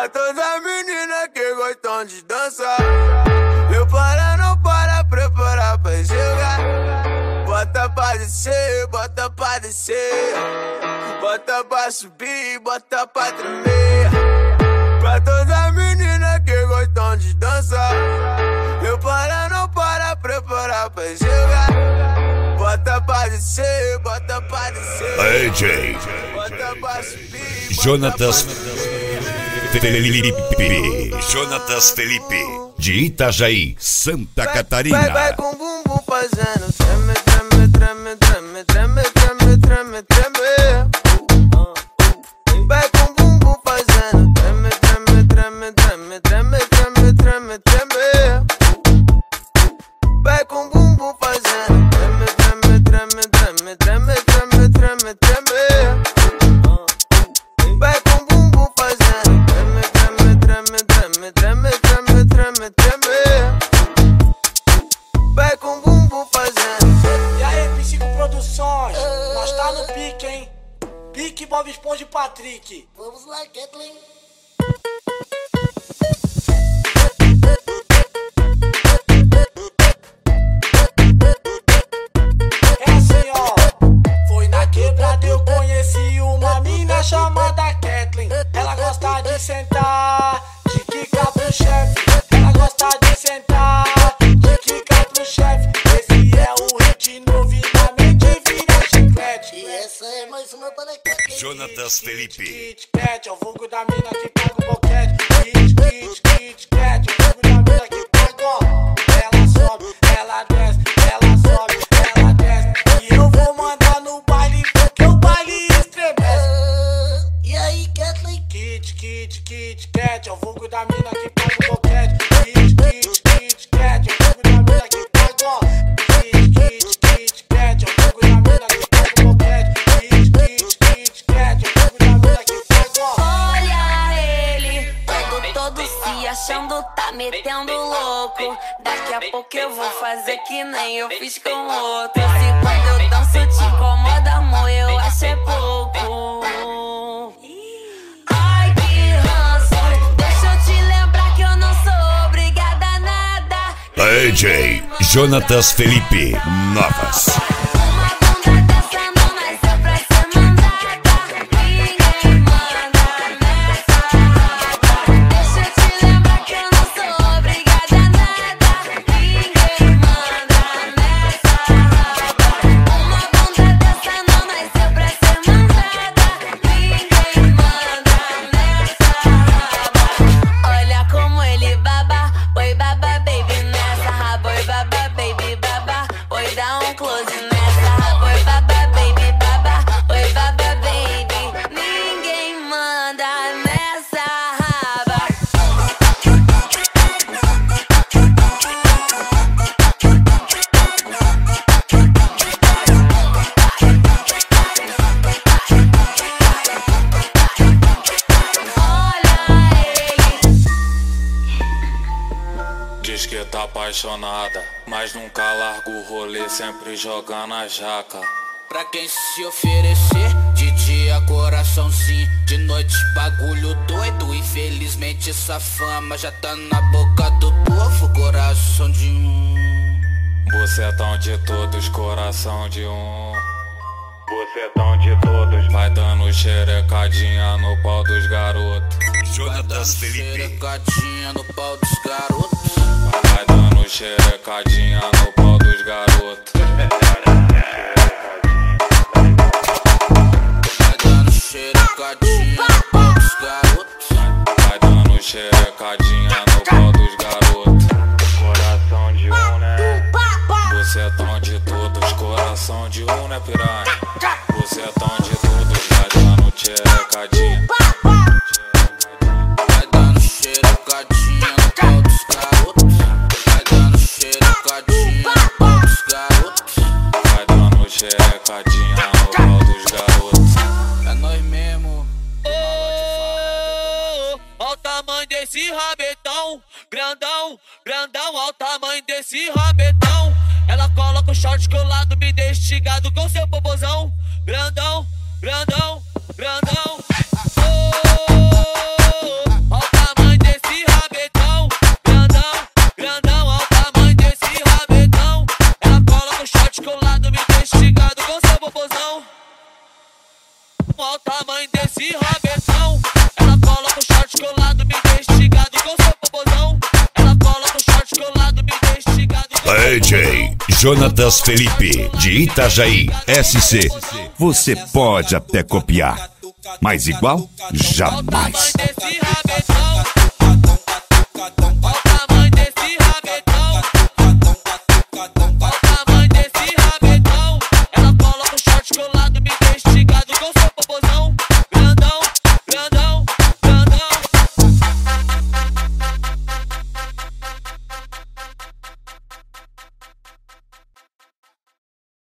Pra todas as meninas que gostam de dançar. Eu para, não para, preparar pra jogar. Bota pra descer, bota pra descer. Bota pra subir, bota pra tremer. Pra todas as meninas que gostam de dançar. Eu para, não para, preparar pra jogar. Bota pra descer, bota pra descer. AJ. Bota pra Felipe. Jonatas Felipe. De Itajaí, Santa Vai, Catarina. vai com o bumbum fazendo no pique, hein? Pique Bob Esponja e Patrick. Vamos lá, Kathleen. É assim, ó. Foi na quebrada eu conheci uma mina chamada Kathleen. Ela gosta de sentar, essa é mais uma para Kathleen. Jonatas Felipe. Kit Kat, é o vulgo da mina que paga o boquete. Kit, kit, kit Kat, é o vulgo da mina que paga, ó. Ela sobe, ela desce, ela sobe, ela desce. E eu vou mandar no baile, porque o baile estremece. E aí, Kathleen? Kit, kit, kit Kat, é o vulgo da mina que paga o boquete. Achando, tá metendo louco. Daqui a pouco eu vou fazer que nem eu fiz com outro. Se quando eu danço te incomoda, amor, eu acho é pouco. Ai, que ranço, deixa eu te lembrar que eu não sou obrigada a nada. AJ. Jonatas Felipe. Novas. Dá um Diz que tá apaixonada, mas nunca larga o rolê, sempre jogando a jaca. Pra quem se oferecer, de dia coração sim, de noite bagulho doido. Infelizmente essa fama já tá na boca do povo, coração de um. Bucetão de todos, coração de um. Bucetão de todos, vai dando xerecadinha no pau dos garotos. Jonatas Felipe. Xerecadinha no pau dos garotos. Xerecadinha no pau dos garotos. xerecadinha no pau dos garotos. É nós mesmo. Olha o tamanho desse rabetão, grandão, grandão, olha o tamanho desse rabetão. Ela coloca o short colado, me deixa instigado com seu popozão, grandão, grandão, grandão. Tamanho desse rabetão. Ela cola com short colado, me deixa com seu popozão. Ela cola com short colado, me deixa instigado com DJ Jonatas Felipe, de Itajaí, SC. Você pode até copiar, mas igual jamais. tamanho desse rabetão.